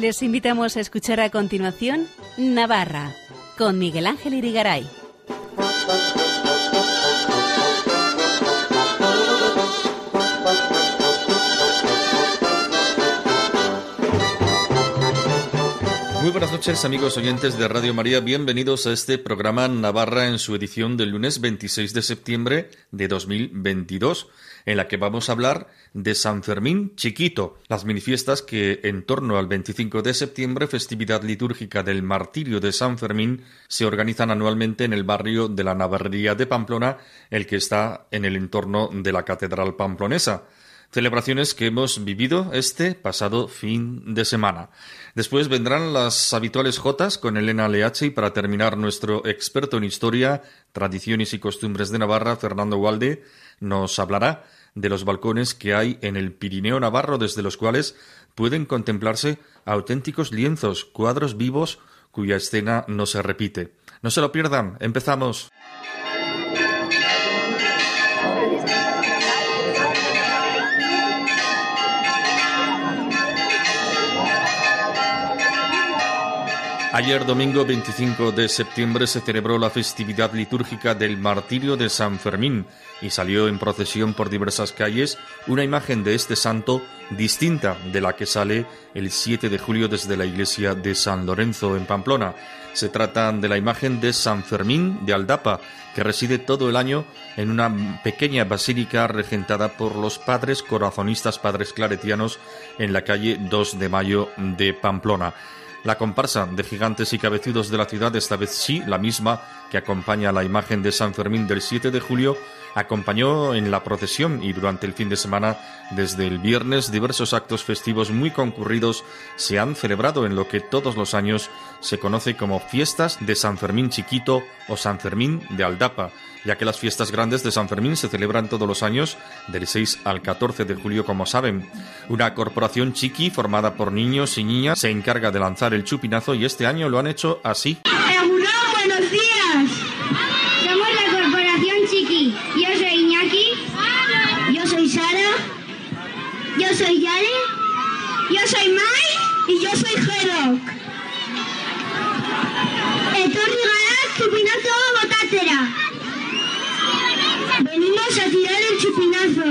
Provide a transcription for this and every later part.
Les invitamos a escuchar a continuación Navarra con Miguel Ángel Irigaray. Muy buenas noches amigos oyentes de Radio María, bienvenidos a este programa Navarra en su edición del lunes 26 de septiembre de 2022, en la que vamos a hablar de San Fermín Chiquito, las manifiestas que en torno al 25 de septiembre, festividad litúrgica del martirio de San Fermín, se organizan anualmente en el barrio de la Navarría de Pamplona, el que está en el entorno de la Catedral Pamplonesa. Celebraciones que hemos vivido este pasado fin de semana. Después vendrán las habituales jotas con Elena Leache y para terminar nuestro experto en historia, tradiciones y costumbres de Navarra, Fernando Walde, nos hablará de los balcones que hay en el Pirineo Navarro desde los cuales pueden contemplarse auténticos lienzos, cuadros vivos cuya escena no se repite. No se lo pierdan, empezamos. Ayer domingo 25 de septiembre se celebró la festividad litúrgica del martirio de San Fermín y salió en procesión por diversas calles una imagen de este santo distinta de la que sale el 7 de julio desde la iglesia de San Lorenzo en Pamplona. Se trata de la imagen de San Fermín de Aldapa, que reside todo el año en una pequeña basílica regentada por los padres corazonistas padres claretianos en la calle 2 de Mayo de Pamplona. La comparsa de gigantes y cabezudos de la ciudad, esta vez sí, la misma que acompaña la imagen de San Fermín del 7 de julio, acompañó en la procesión y durante el fin de semana, desde el viernes, diversos actos festivos muy concurridos se han celebrado en lo que todos los años se conoce como fiestas de San Fermín Chiquito o San Fermín de Aldapa, ya que las fiestas grandes de San Fermín se celebran todos los años del 6 al 14 de julio, como saben. Una corporación chiqui formada por niños y niñas se encarga de lanzar el chupinazo y este año lo han hecho así. buenos días. Somos la corporación chiqui. Yo soy Iñaki. Yo soy Sara. Yo soy Yare. Yo soy Mai. Y yo soy Hedok. Etorri gara chupinazo botatera. Venimos a tirar el chupinazo.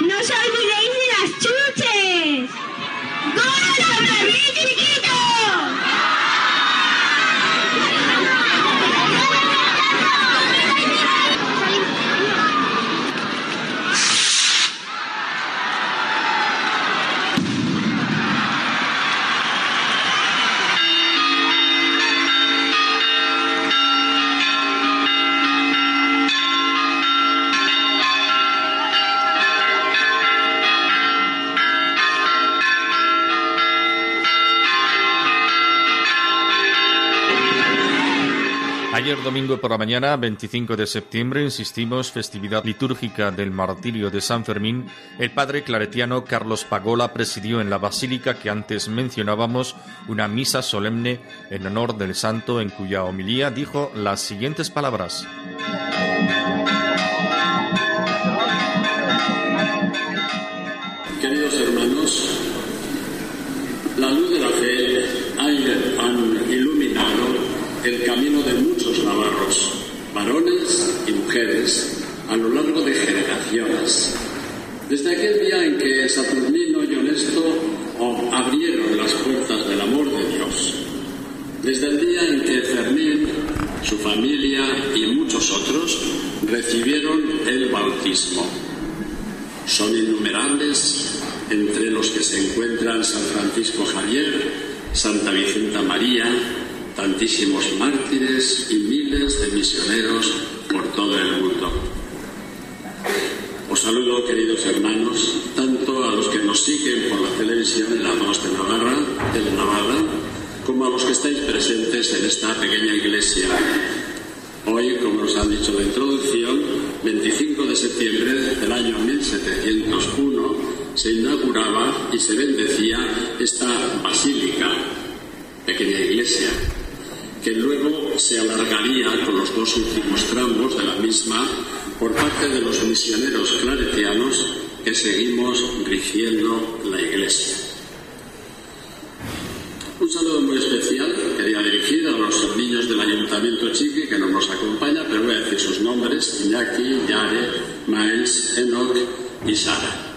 No os olvidéis de las chuches. ¡Gol, Ayer domingo por la mañana, 25 de septiembre, insistimos, festividad litúrgica del martirio de San Fermín, el padre claretiano Carlos Pagola presidió en la basílica que antes mencionábamos una misa solemne en honor del santo en cuya homilía dijo las siguientes palabras. Varones y mujeres, a lo largo de generaciones. Desde aquel día en que Saturnino y Honesto abrieron las puertas del amor de Dios. Desde el día en que Fermín, su familia y muchos otros recibieron el bautismo. Son innumerables entre los que se encuentran San Francisco Javier, Santa Vicenta María, tantísimos mártires y miles de misioneros por todo el mundo. Os saludo, queridos hermanos, tanto a los que nos siguen por la televisión en la 2 de Navarra, de Navarra, como a los que estáis presentes en esta pequeña iglesia. Hoy, como nos han dicho en la introducción, 25 de septiembre del año 1701, se inauguraba y se bendecía esta basílica, pequeña iglesia, que luego se alargaría con los dos últimos tramos de la misma por parte de los misioneros claretianos que seguimos rigiendo la iglesia. Un saludo muy especial quería dirigir a los niños del Ayuntamiento Chiqui que no nos acompaña, pero voy a decir sus nombres, Iñaki, Yare, Miles, Enoch y Sara.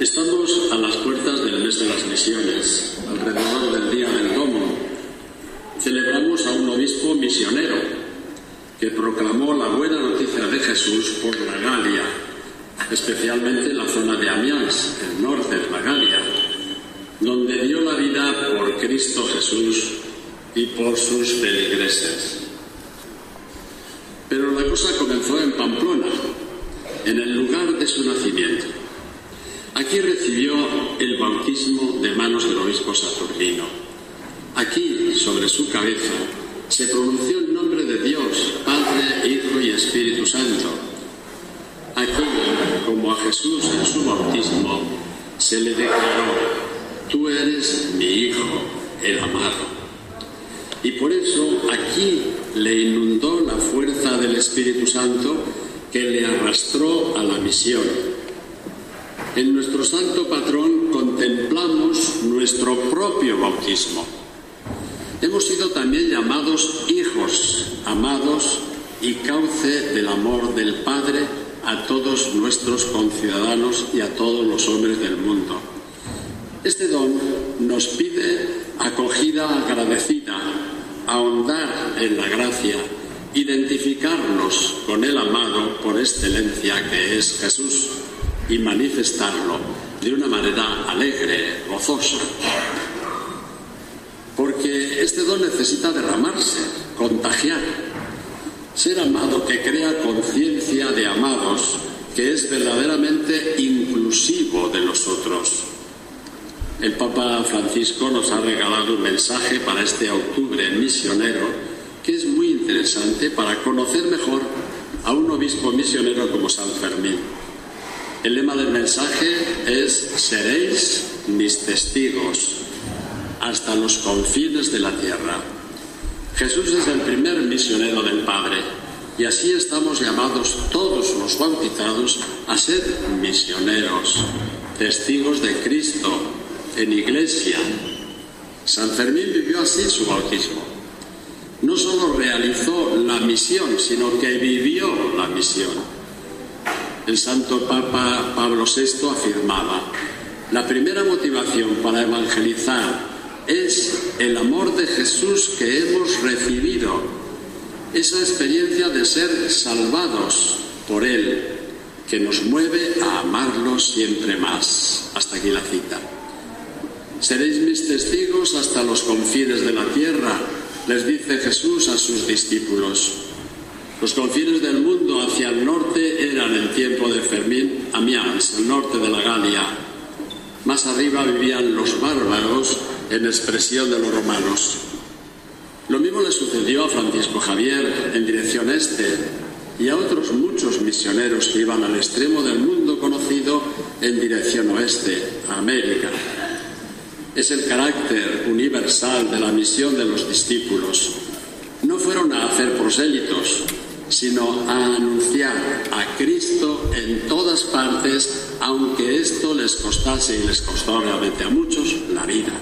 Estamos a las puertas del mes de las misiones, alrededor del Día del Domo. Celebramos a un obispo misionero que proclamó la buena noticia de Jesús por la Galia, especialmente la zona de Amiens, el norte de la Galia, donde dio la vida por Cristo Jesús y por sus feligreses. Pero la cosa comenzó en Pamplona, en el lugar de su nacimiento. Aquí recibió el bautismo de manos del obispo Saturnino. Aquí, sobre su cabeza, se pronunció el nombre de Dios, Padre, Hijo y Espíritu Santo. Aquí, como a Jesús en su bautismo, se le declaró, tú eres mi Hijo, el amado. Y por eso aquí le inundó la fuerza del Espíritu Santo que le arrastró a la misión. En nuestro santo patrón contemplamos nuestro propio bautismo. Hemos sido también llamados hijos, amados y cauce del amor del Padre a todos nuestros conciudadanos y a todos los hombres del mundo. Este don nos pide acogida agradecida, ahondar en la gracia, identificarnos con el amado por excelencia que es Jesús y manifestarlo de una manera alegre, gozosa. Este necesita derramarse, contagiar. Ser amado que crea conciencia de amados, que es verdaderamente inclusivo de los otros. El Papa Francisco nos ha regalado un mensaje para este octubre misionero que es muy interesante para conocer mejor a un obispo misionero como San Fermín. El lema del mensaje es seréis mis testigos hasta los confines de la tierra. Jesús es el primer misionero del Padre y así estamos llamados todos los bautizados a ser misioneros, testigos de Cristo en iglesia. San Fermín vivió así su bautismo. No solo realizó la misión, sino que vivió la misión. El santo Papa Pablo VI afirmaba, la primera motivación para evangelizar es el amor de Jesús que hemos recibido, esa experiencia de ser salvados por Él, que nos mueve a amarlo siempre más. Hasta aquí la cita. Seréis mis testigos hasta los confines de la tierra, les dice Jesús a sus discípulos. Los confines del mundo hacia el norte eran en tiempo de Fermín, Amiens, el norte de la Galia. Más arriba vivían los bárbaros en expresión de los romanos. Lo mismo le sucedió a Francisco Javier en dirección este y a otros muchos misioneros que iban al extremo del mundo conocido en dirección oeste, a América es el carácter universal de la misión de los discípulos. No fueron a hacer prosélitos, sino a anunciar a Cristo en todas partes, aunque esto les costase y les costó realmente a muchos la vida.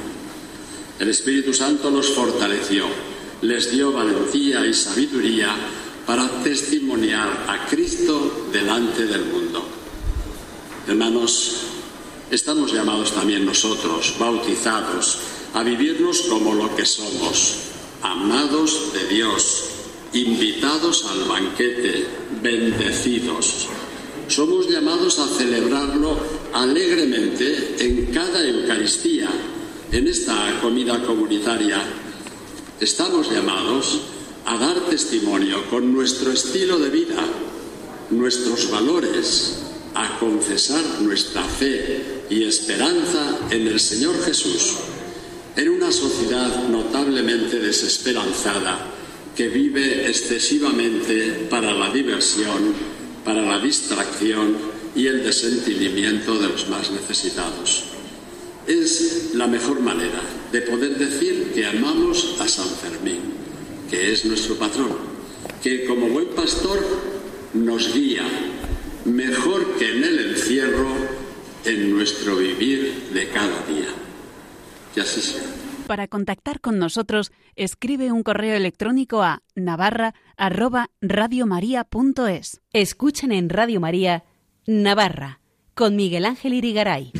El Espíritu Santo los fortaleció, les dio valentía y sabiduría para testimoniar a Cristo delante del mundo. Hermanos, estamos llamados también nosotros, bautizados, a vivirnos como lo que somos, amados de Dios, invitados al banquete, bendecidos. Somos llamados a celebrarlo alegremente en cada Eucaristía, en esta comida comunitaria. Estamos llamados a dar testimonio con nuestro estilo de vida, nuestros valores, a confesar nuestra fe y esperanza en el Señor Jesús, en una sociedad notablemente desesperanzada que vive excesivamente para la diversión, para la distracción y el desentendimiento de los más necesitados. Es la mejor manera de poder decir que amamos a San Fermín, que es nuestro patrón, que como buen pastor nos guía mejor que en el encierro en nuestro vivir de cada día. Y así sea. Para contactar con nosotros, escribe un correo electrónico a navarra@radiomaria.es. Escuchen en Radio María Navarra con Miguel Ángel Irigaray.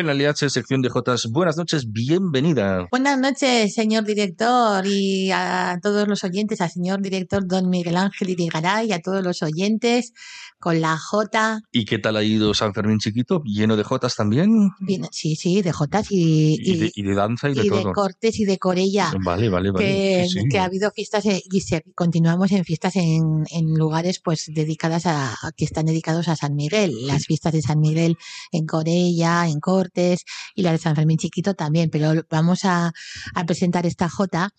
Elena Liache, sección de Jotas. Buenas noches, bienvenida. Buenas noches, señor director, y a todos los oyentes, al señor director don Miguel Ángel Irigaray, y a todos los oyentes, con la J, ¿Y qué tal ha ido San Fermín chiquito? ¿Lleno de Jotas también? bien, sí, sí, de Jotas y, Y de, y de danza y de y de todo. Cortes y de Corella. Vale, vale, vale. Que, Sí, sí. que ha habido fiestas y se, continuamos en fiestas en, en lugares pues dedicadas a, a- que están dedicados a San Miguel las fiestas de San Miguel en Corella en Cortes y la de San Fermín Chiquito también pero vamos a, a presentar esta jota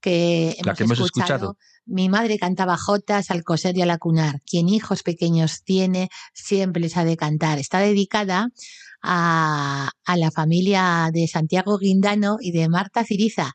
que La que hemos escuchado. mi madre cantaba jotas al coser y al acunar. Quien hijos pequeños tiene, siempre les ha de cantar. Está dedicada a, a la familia de Santiago Guindano y de Marta Ciriza,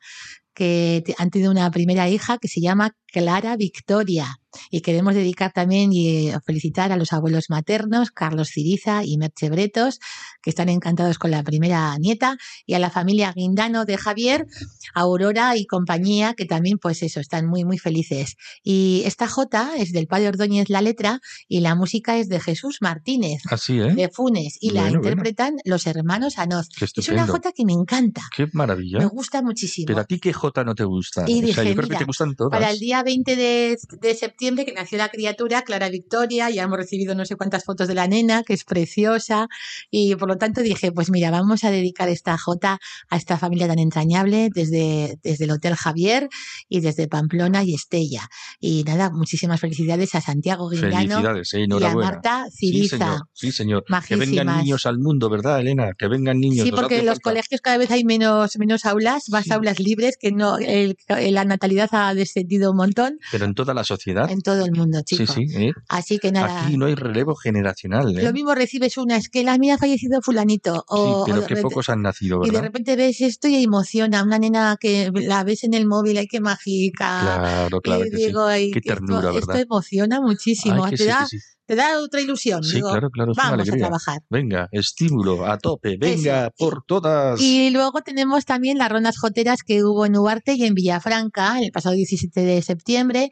que han tenido una primera hija que se llama Clara Victoria. Y queremos dedicar también y eh, felicitar a los abuelos maternos, Carlos Ciriza y Merche Bretos, que están encantados con la primera nieta, y a la familia Guindano de Javier, Aurora y compañía, que también, pues eso, están muy, muy felices. Y esta Jota es del padre Ordóñez la letra y la música es de Jesús Martínez, Así, ¿eh? de Funes, y la Bueno, bueno. interpretan los hermanos Anoz. Es una. Jota que me encanta, Qué maravilla. me gusta muchísimo. Pero a ti qué Jota no te gusta. Y o sea, dije, yo creo que mira, te gustan todas. Para el día 20 de, de septiembre, que nació la criatura, Clara Victoria, ya hemos recibido no sé cuántas fotos de la nena, que es preciosa, y por lo tanto dije, pues mira, vamos a dedicar esta jota a esta familia tan entrañable desde, desde el Hotel Javier y desde Pamplona y Estella. Y nada, muchísimas felicidades a Santiago Guindano eh, y a. Marta Sí, Ciriza. señor. Sí, señor. Que vengan niños al mundo, ¿verdad, Elena? Que vengan niños. Sí, porque en los falta. colegios cada vez hay menos, menos aulas, más Sí. aulas libres, que no, el- la natalidad ha descendido un montón Pero en toda la sociedad. En todo el mundo, Sí, chicos. sí. ¿eh? Así que nada. Aquí no hay relevo generacional. ¿eh? Lo mismo recibes una, es que la mía ha fallecido fulanito. O, sí, o pero repente- pocos han nacido, y de ¿verdad? repente ves esto y emociona. Una nena que la ves en el móvil, ay, qué mágica. Claro, claro que sí. digo, ay, Qué esto- ternura, esto, ¿verdad? emociona muchísimo. Ay, te, sí, da, sí. te da otra ilusión. Sí, digo, claro, claro, es una vamos a alegría. trabajar. Venga, estímulo, a tope, venga, Eso. por todas. Y luego tenemos también las rondas joteras que hubo en Huarte y en Villafranca el pasado 17 de septiembre.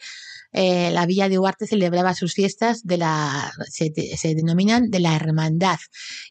Eh, la villa de Huarte celebraba sus fiestas de la se, se denominan de la hermandad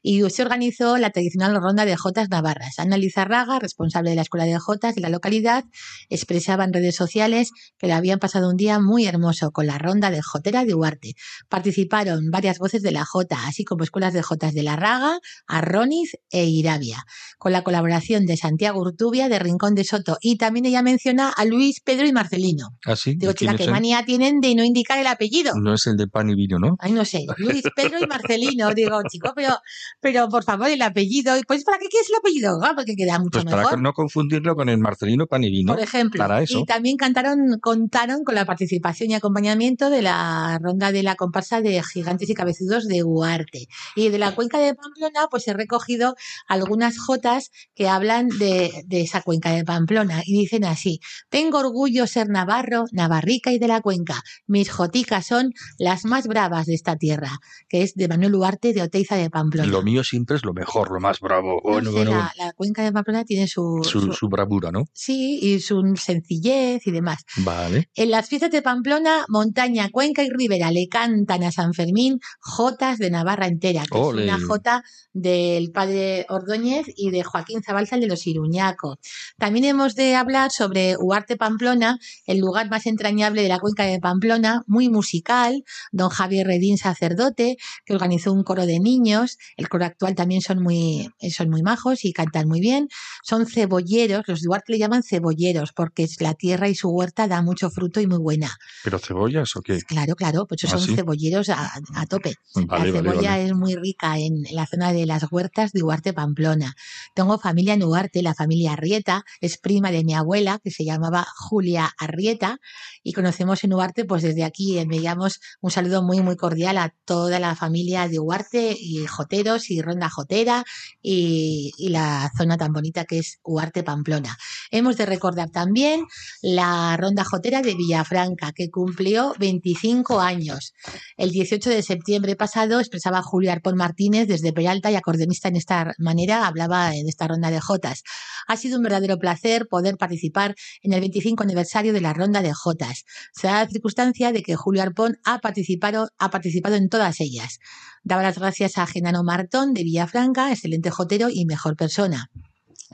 y se organizó la tradicional ronda de jotas navarras. Ana Lizarraga, responsable de la escuela de jotas de la localidad, expresaba en redes sociales que le habían pasado un día muy hermoso con la ronda de jotera de Huarte. Participaron varias voces de la Jota, así como escuelas de Jotas de la Raga, Arroniz e Irabia, con la colaboración de Santiago Urtubia de Rincón de Soto. Y también ella menciona a Luis, Pedro y Marcelino. ¿Ah, sí? Digo, ¿Y quién chica, qué él? Tienen de no indicar el apellido. No es el de pan y vino, ¿no? Ay, no sé, Luis, Pedro y Marcelino. Digo, chico, pero, pero por favor, el apellido. Pues, ¿para qué quieres el apellido? Ah, porque queda mucho Pues para mejor. no confundirlo con el Marcelino pan y vino. Por ejemplo, Para eso. y también cantaron, contaron con la participación y acompañamiento de la ronda de la comparsa de gigantes y cabezudos de Huarte. Y de la cuenca de Pamplona, pues he recogido algunas jotas que hablan de, de esa cuenca de Pamplona y dicen así: Tengo orgullo ser navarro, navarrica y de la cuenca. Mis joticas son las más bravas de esta tierra, que es de Manuel Huarte de Oteiza de Pamplona. Lo mío siempre es lo mejor, lo más bravo. No Bueno, sé, bueno, la, bueno. la cuenca de Pamplona tiene su, Su, su- su bravura, ¿no? sí, y su sencillez y demás. Vale. En las fiestas de Pamplona, Montaña, Cuenca y Ribera le cantan a San Fermín jotas de Navarra entera, que Ole. es una jota del padre Ordóñez y de Joaquín Zabalza, el de los Iruñaco. También hemos de hablar sobre Huarte Pamplona, el lugar más entrañable de la cuenca de Pamplona, muy musical, don Javier Redín, sacerdote, que organizó un coro de niños, el coro actual también son muy, son muy majos y cantan muy bien, son cebolleros, los de Huarte le llaman cebolleros, porque es la tierra y su huerta da mucho fruto y muy buena. ¿Pero cebollas o qué? Claro, claro, pues ¿Ah, son sí? cebolleros a, a tope. Vale, la cebolla vale. es muy rica en la zona de las huertas de Huarte Pamplona. Tengo familia en Huarte, la familia Arrieta, es prima de mi abuela, que se llamaba Julia Arrieta, y conocemos en Huarte, pues desde aquí enviamos un saludo muy, muy cordial a toda la familia de Huarte y Joteros y Ronda Jotera y, y la zona tan bonita que es Huarte Pamplona. Hemos de recordar también la Ronda Jotera de Villafranca, que cumplió 25 años. El 18 de septiembre pasado expresaba Julio Arpón Martínez desde Peralta y acordeonista en esta manera, hablaba en esta ronda de Jotas. Ha sido un verdadero placer poder participar en el 25 aniversario de la ronda de Jotas. Se da circunstancia de que Julio Arpón ha participado, ha participado en todas ellas. Daba las gracias a Genano Martón de Villafranca, excelente jotero y mejor persona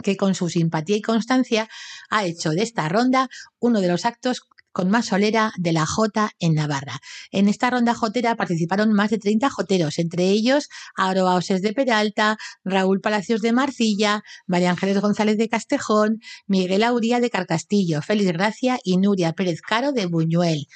que con su simpatía y constancia ha hecho de esta ronda uno de los actos con más solera de la Jota en Navarra. En esta ronda jotera participaron más de 30 joteros, entre ellos Aroa Oses de Peralta, Raúl Palacios de Marcilla, María Ángeles González de Castejón, Miguel Auría de Carcastillo, Félix Gracia y Nuria Pérez Caro de Buñuel.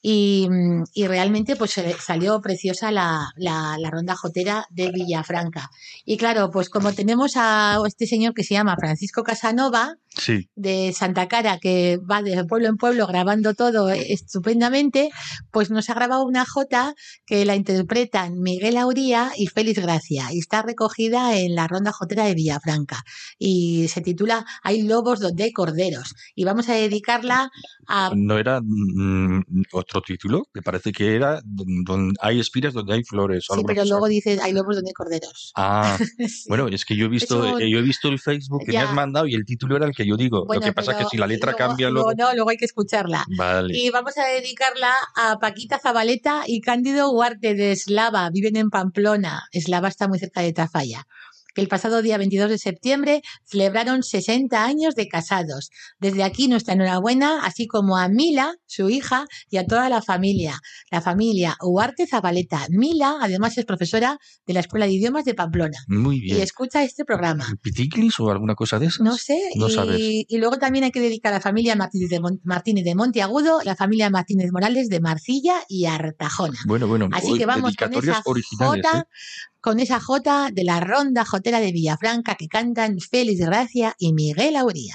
Y, y realmente pues salió preciosa la, la, la ronda jotera de Villafranca. Y claro, pues como tenemos a este señor que se llama Francisco Casanova, Sí. de Santa Cara que va de pueblo en pueblo grabando todo estupendamente, pues nos ha grabado una jota que la interpretan Miguel Auría y Félix Gracia y está recogida en la ronda jotera de Villafranca y se titula Hay lobos donde hay corderos y vamos a dedicarla a ¿No era mm, otro título? Me parece que era donde hay espiras donde hay flores. o sí, pero luego dice Hay lobos donde hay corderos. Ah, Sí. bueno, es que yo he visto, Eso- eh, yo he visto el Facebook que Ya. me has mandado y el título era el que yo digo. Bueno, Lo que pasa es que si la letra luego- cambia luego. No, luego hay que escucharla. Vale. Y vamos a dedicarla a Paquita Zabaleta y Cándido Huarte de Eslava. Viven en Pamplona. Eslava está muy cerca de Tafalla. Que el pasado día 22 de septiembre celebraron 60 años de casados. Desde aquí nuestra enhorabuena, así como a Mila, su hija, y a toda la familia. La familia Huarte Zabaleta. Mila, además, es profesora de la Escuela de Idiomas de Pamplona. Muy Y bien. escucha este programa. ¿Piticlis o alguna cosa de esas? No sé. No y, sabes. y luego también hay que dedicar a la familia Martínez de, Mon- Martínez de Monteagudo, la familia Martínez Morales de Marcilla y Artajona. Bueno, bueno. Así que vamos con esa originales. jota, ¿eh? Con esa jota de la ronda jotera de Villafranca que cantan Félix Gracia y Miguel Auría.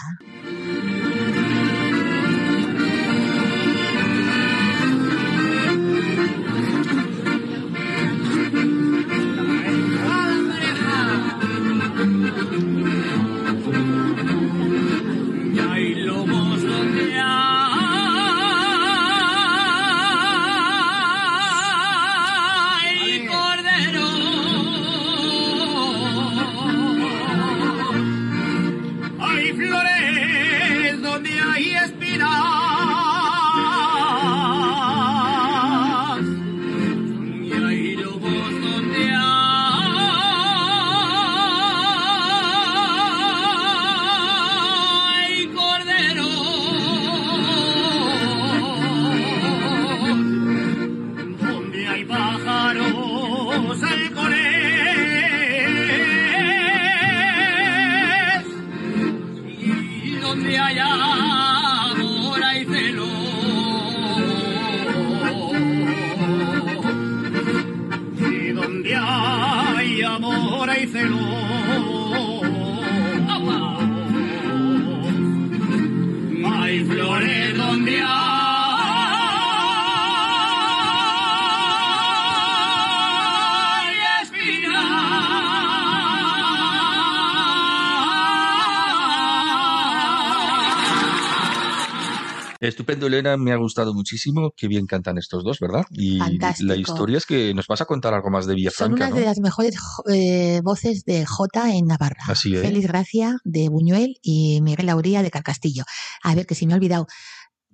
Me ha gustado muchísimo. Qué bien cantan estos dos, ¿verdad? Y Fantástico. la historia es que nos vas a contar algo más de Son Villafranca, una ¿no? de las mejores jo- eh, voces de Jota en Navarra. Así es. Félix Gracia de Buñuel y Miguel Lauría de Carcastillo. A ver, que si me he olvidado.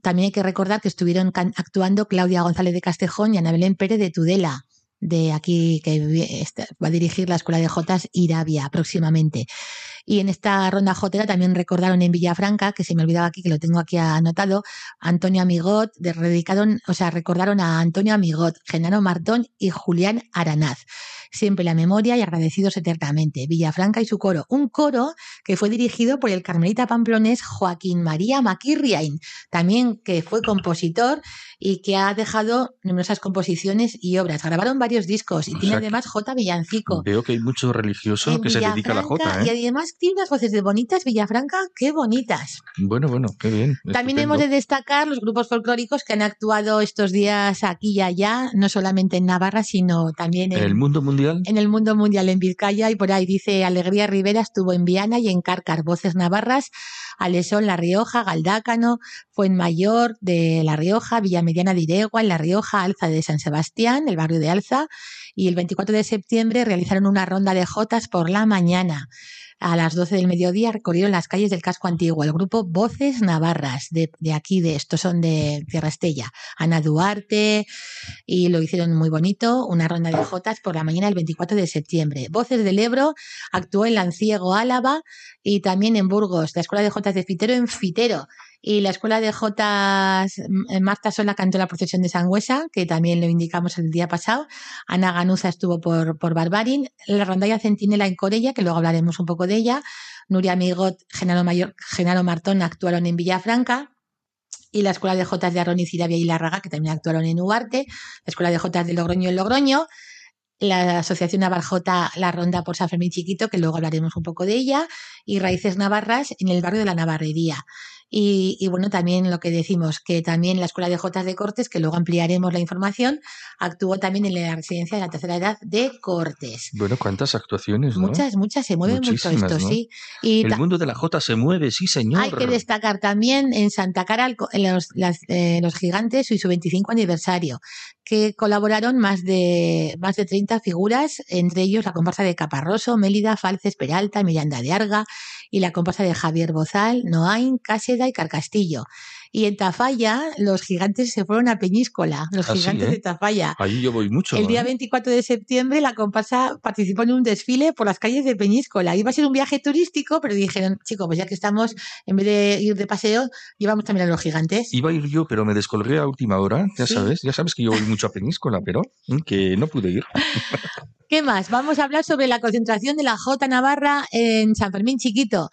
También hay que recordar que estuvieron actuando Claudia González de Castejón y Ana Belén Pérez de Tudela, de aquí, que esta- va a dirigir la Escuela de Jotas Irabia próximamente. Y en esta ronda jotera también recordaron en Villafranca, que se me olvidaba aquí, que lo tengo aquí anotado, Antonio Amigot, de- dedicaron, o sea, recordaron a Antonio Amigot, Genaro Martón y Julián Aranaz. Siempre la memoria y agradecidos eternamente. Villafranca y su coro. Un coro que fue dirigido por el carmelita pamplonés Joaquín María Maquirriain, también que fue compositor y que ha dejado numerosas composiciones y obras. Grabaron varios discos y O tiene además J. Villancico. Veo que hay mucho religioso En que se dedica a la Villafranca, jota, Y ¿eh? además tiene unas voces de bonitas, Villafranca, qué bonitas. Bueno, bueno, qué bien. También estupendo. hemos de destacar los grupos folclóricos que han actuado estos días aquí y allá, no solamente en Navarra, sino también En el mundo mundial, en el mundo mundial en Vizcaya y por ahí dice Alegría Rivera estuvo en Viana y en Cárcar, Voces Navarras, Alesón La Rioja, Galdácano, Fuenmayor de La Rioja, Villamediana de Iregua, en La Rioja, Alza de San Sebastián, el barrio de Alza, y el 24 de septiembre realizaron una ronda de jotas por la mañana. A las 12 del mediodía recorrieron las calles del casco antiguo, el grupo Voces Navarras, de, de aquí, de estos son de Tierra Estella. Ana Duarte, y lo hicieron muy bonito, una ronda de jotas por la mañana del 24 de septiembre. Voces del Ebro actuó en Lanciego, Álava y también en Burgos, la Escuela de Jotas de Fitero en Fitero. Y la Escuela de mm, Marta Sola cantó la procesión de Sangüesa, que también lo indicamos el día pasado. Ana Ganuza estuvo por, por Barbarin. La rondalla Centinela en Corella, que luego hablaremos un poco de ella. Nuria Migot, Genaro, Mayor, Martón actuaron en Villafranca y la Escuela de Jotas de Arón y Cirabia y Larraga, que también actuaron en Uarte, la Escuela de Jotas de Logroño en Logroño, la Asociación Navarjota La Ronda por San Fermín Chiquito, que luego hablaremos un poco de ella, y Raíces Navarras en el barrio de la Navarrería. Y, y bueno, también lo que decimos, que también la Escuela de Jotas de Cortes, que luego ampliaremos la información, actuó también en la residencia de la tercera edad de Cortes. bueno, cuántas actuaciones, ¿no? Muchas, muchas, se mueve mucho Muchísimas, esto, ¿no? sí. Y El mundo de la jota se mueve, sí, señor. hay que destacar también en Santa Cara en los, las, eh, los gigantes y su 25 aniversario, que colaboraron más de, más de 30 figuras, entre ellos la comparsa de Caparroso, Mélida, Falces, Peralta, Miranda de Arga y la comparsa de Javier Bozal, Noain, Cáseda y Carcastillo. Y en Tafalla, los gigantes se fueron a Peñíscola, los Ah, sí, gigantes ¿eh? de Tafalla. Ahí yo voy mucho. El día ¿eh? 24 de septiembre la comparsa participó en un desfile por las calles de Peñíscola. Iba a ser un viaje turístico, pero dijeron, chicos, pues ya que estamos, en vez de ir de paseo, llevamos también a los gigantes. Iba a ir yo, pero me descolgué a última hora, ya Sí. sabes, ya sabes que yo voy mucho a Peníscola, pero que no pude ir. ¿Qué más? Vamos a hablar sobre la concentración de la Jota Navarra en San Fermín Chiquito,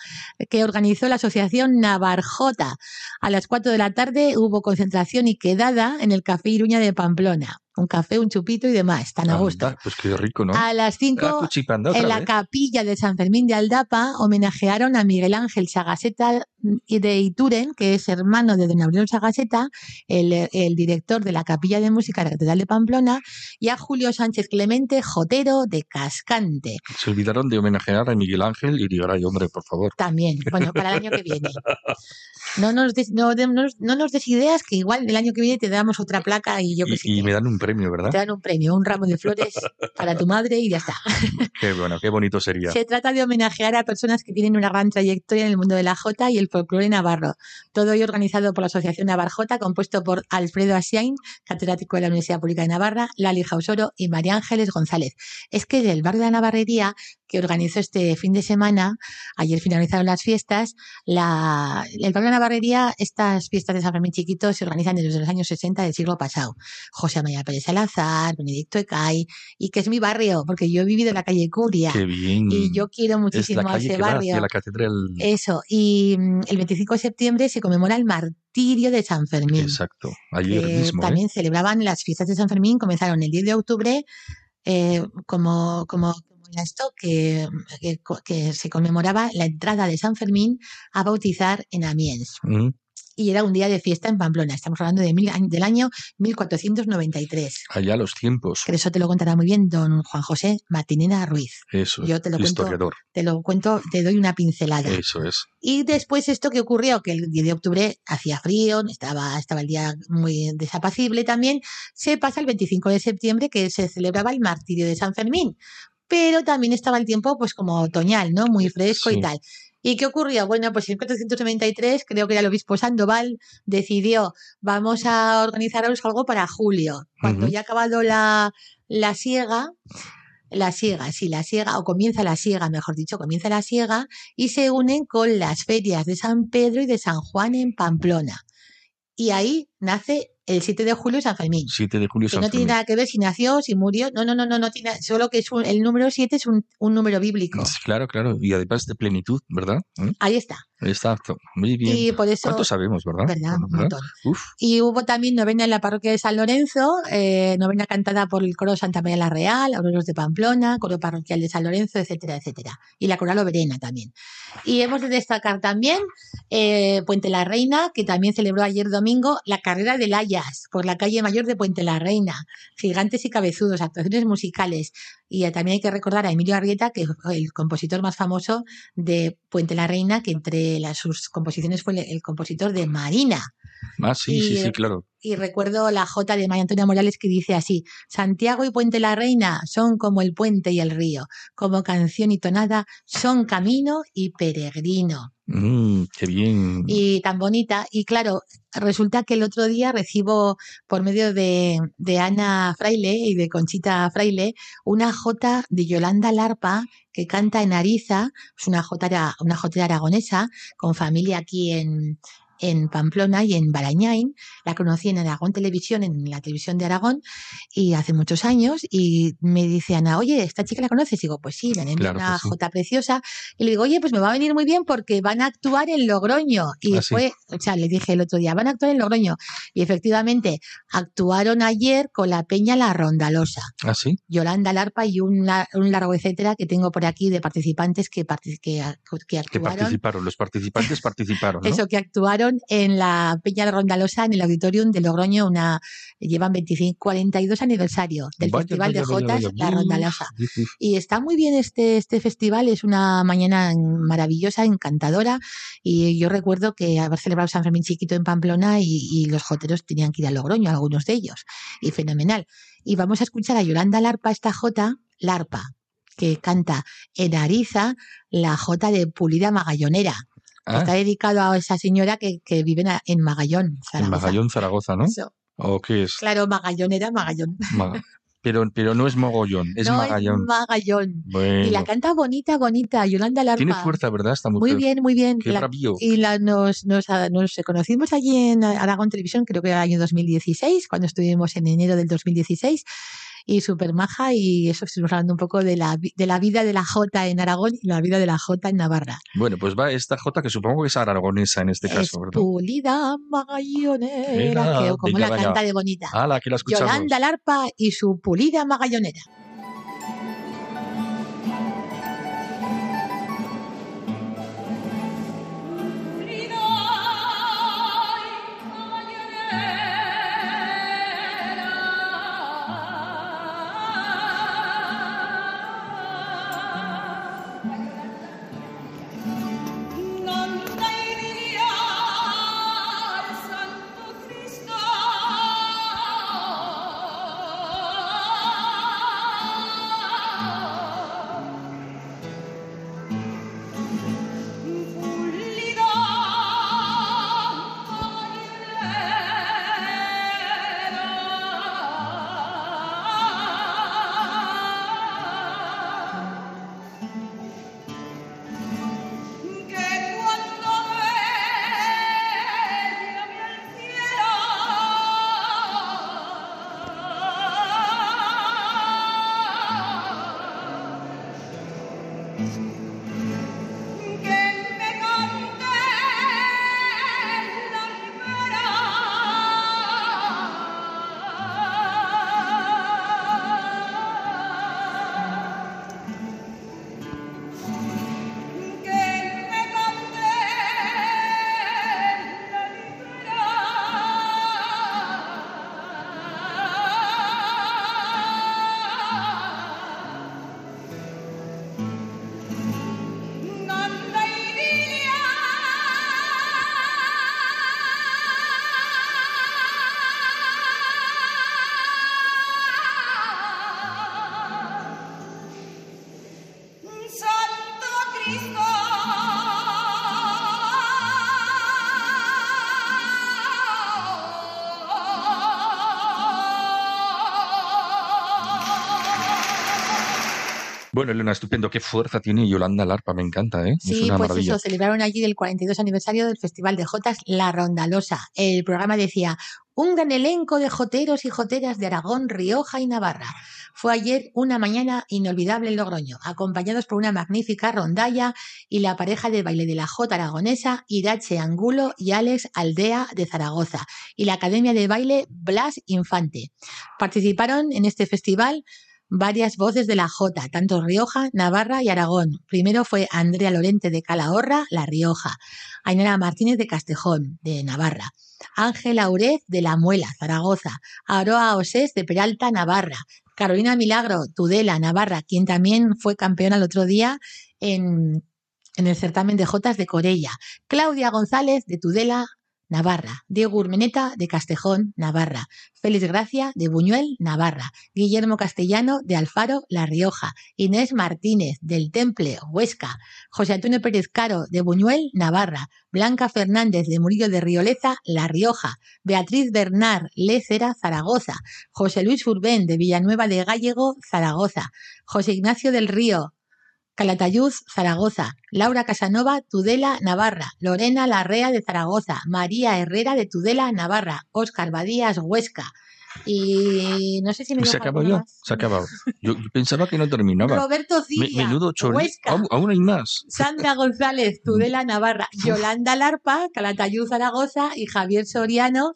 que organizó la Asociación Navarjota. A las 4 de la tarde hubo concentración y quedada en el Café Iruña de Pamplona. Un café, un chupito y demás, tan a gusto. Pues qué rico, ¿no? A las La 5 cuchipanda otra En la vez. capilla de San Fermín de Aldapa homenajearon a Miguel Ángel Sagaseta de Ituren, que es hermano de don Aurelio Sagaseta, el, el director de la capilla de música de la Catedral de Pamplona, y a Julio Sánchez Clemente, jotero de Cascante. Se olvidaron de homenajear a Miguel Ángel y Rigaray, hombre, por favor. También, bueno, para el año que viene. No nos, des, no, no nos- no nos des ideas que igual el año que viene te damos otra placa y yo que sé Y, y qué. me dan un premio, ¿verdad? Te dan un premio, un ramo de flores para tu madre y ya está. Qué bueno, qué bonito sería. Se trata de homenajear a personas que tienen una gran trayectoria en el mundo de la Jota y el folclore navarro. Todo ello organizado por la Asociación Navarjota, compuesto por Alfredo Asiain, catedrático de la Universidad Pública de Navarra, Lali Jausoro y María Ángeles González. Es que del barrio de la Navarrería, que organizó este fin de semana, ayer finalizaron las fiestas, la, el barrio de la Estas fiestas de San Fermín Chiquito se organizan desde los años 60 del siglo pasado. José María Pérez Salazar, Benedicto Ecay, y que es mi barrio, porque yo he vivido en la calle Curia. Qué bien. Y yo quiero es muchísimo a ese que va barrio. hacia la catedral. Eso. Y mm, el 25 de septiembre se conmemora el martirio de San Fermín. Exacto. Ayer mismo, ¿eh? también celebraban las fiestas de San Fermín, comenzaron el 10 de octubre, eh, como, como, esto, que, que, que se conmemoraba la entrada de San Fermín a bautizar en Amiens. Mm, y era un día de fiesta en Pamplona. Estamos hablando de mil- del año 1493. Allá los tiempos. Que eso te lo contará muy bien don Juan José Martinena Ruiz. Eso es. Yo te lo cuento. Historiador. Te lo cuento, te doy una pincelada. Eso es. Y después esto que ocurrió, que el 10 de octubre hacía frío, estaba, estaba el día muy desapacible también, se pasa el 25 de septiembre que se celebraba el martirio de San Fermín. Pero también estaba el tiempo pues como otoñal, ¿no? Muy fresco Sí. y tal. ¿Y qué ocurrió? Bueno, pues en 1493 creo que era el obispo Sandoval decidió, vamos a organizaros algo para julio. Cuando ya ha acabado la, la siega, la siega, sí, la siega, o comienza la siega, mejor dicho, comienza la siega, y se unen con las ferias de San Pedro y de San Juan en Pamplona. Y ahí nace el 7 de julio San Fermín. 7 de julio Que San no tiene nada que ver si nació, si murió. No, no, no, no, no tiene, solo que es un- el número 7 es un, un número bíblico. Claro, claro. Y además de plenitud, ¿verdad? ¿Mm? Ahí está. Exacto. Muy bien. Y por eso. ¿Cuánto sabemos, verdad? ¿Verdad? Y hubo también novena en la parroquia de San Lorenzo, eh, novena cantada por el coro Santa María la Real, Auroros de Pamplona, coro parroquial de San Lorenzo, etcétera, etcétera. Y la coral Oberena también. Y hemos de destacar también eh, Puente la Reina, que también celebró ayer domingo la carrera de Por la calle mayor de Puente la Reina. Gigantes y cabezudos, actuaciones musicales. Y también hay que recordar a Emilio Arrieta, que fue el compositor más famoso de Puente la Reina, que entre sus composiciones fue el compositor de Marina. Ah, sí, sí, Y- sí, claro. Y recuerdo la J de María Antonia Morales que dice así, Santiago y Puente la Reina son como el puente y el río, como canción y tonada son camino y peregrino. Mm, qué bien. Y tan bonita. Y claro, resulta que el otro día recibo por medio de, de Ana Fraile y de Conchita Fraile una J de Yolanda Larpa que canta en Ariza, es una J, una aragonesa con familia aquí en, en Pamplona y en Barañain. La conocí en Aragón Televisión, en la televisión de Aragón, y hace muchos años. Y me dice Ana, oye, ¿esta chica la conoces? digo, pues sí, enviado Claro una sí. jota preciosa. Y le digo, oye, pues me va a venir muy bien porque van a actuar en Logroño. Y Ah, sí. fue, o sea, le dije el otro día, van a actuar en Logroño. Y efectivamente, actuaron ayer con la Peña La Rondalosa. Ah, sí. Yolanda Larpa y un, la- un largo etcétera que tengo por aquí de participantes que, partic- que, que Que actuaron. participaron. Los participantes participaron, ¿no? Eso, que actuaron en la Peña Rondalosa, en el auditorium de Logroño, una llevan 25, 42 aniversario del Vaya, Festival vaya, de Jotas, vaya. La Rondalosa. Y está muy bien este, este festival, es una mañana maravillosa, encantadora. Y yo recuerdo que haber celebrado San Fermín Chiquito en Pamplona y, y los joteros tenían que ir a Logroño, algunos de ellos. Y fenomenal. Y vamos a escuchar a Yolanda Larpa, esta Jota, Larpa, que canta en Ariza la Jota de Pulida Magallonera. Ah, Está dedicado a esa señora que, que vive en, en Magallón, en Zaragoza. Magallón, Zaragoza, ¿no? Eso. ¿O qué es? Claro, Magallón. Ma- Pero, pero no es mogollón, es no, Magallón. es Magallón. Bueno, Y la canta bonita, bonita, Yolanda Larpa. tiene fuerza, ¿verdad? Esta mujer. Muy bien, muy bien. Qué La- bravío. y la, nos, nos, nos conocimos allí en Aragón Televisión, creo que era el año 2016, cuando estuvimos en enero del 2016. Y súper maja, y eso estuvimos hablando un poco de la, de la vida de la Jota en Aragón y la vida de la Jota en Navarra. Bueno, pues va esta J que supongo que es aragonesa en este es caso, ¿verdad? Pulida Magallonera, Mira, que como venga, la vaya. canta de bonita. ¡Hala, que la escuchamos! Yolanda Larpa y su Pulida Magallonera. Bueno, Elena, estupendo. Qué fuerza tiene Yolanda Larpa, me encanta, ¿eh? es Sí, una pues maravilla. eso, celebraron allí el 42 aniversario del Festival de Jotas La Rondalosa. El programa decía, un gran elenco de joteros y joteras de Aragón, Rioja y Navarra. Fue ayer una mañana inolvidable en Logroño, acompañados por una magnífica rondalla y la pareja de baile de la Jota aragonesa, Irache Angulo y Alex Aldea de Zaragoza, y la Academia de Baile Blas Infante. Participaron en este festival varias voces de la Jota, tanto Rioja, Navarra y Aragón. Primero fue Andrea Lorente de Calahorra, La Rioja, Ainara Martínez de Castejón, de Navarra, Ángela Urez de La Muela, Zaragoza, Aroa Osés de Peralta, Navarra, Carolina Milagro, Tudela, Navarra, quien también fue campeona el otro día en, en el certamen de Jotas de Corella, Claudia González de Tudela, Navarra, Diego Urmeneta de Castejón, Navarra, Félix Gracia de Buñuel, Navarra, Guillermo Castellano de Alfaro, La Rioja, Inés Martínez del Temple, Huesca, José Antonio Pérez Caro de Buñuel, Navarra, Blanca Fernández de Murillo de Rioleza, La Rioja, Beatriz Bernard Lécera, Zaragoza, José Luis Urbén de Villanueva de Gallego, Zaragoza, José Ignacio del Río, Calatayud, Zaragoza, Laura Casanova, Tudela, Navarra, Lorena Larrea de Zaragoza, María Herrera de Tudela, Navarra, Óscar Badías, Huesca. Y no sé si me ¿Se acabó ya? más. Se ha acabado. Yo, yo pensaba que no terminaba. Roberto Me- Cilia, menudo. Huesca, Aún, aún hay más. Sandra González, Tudela, Navarra, Yolanda Larpa, Calatayud, Zaragoza y Javier Soriano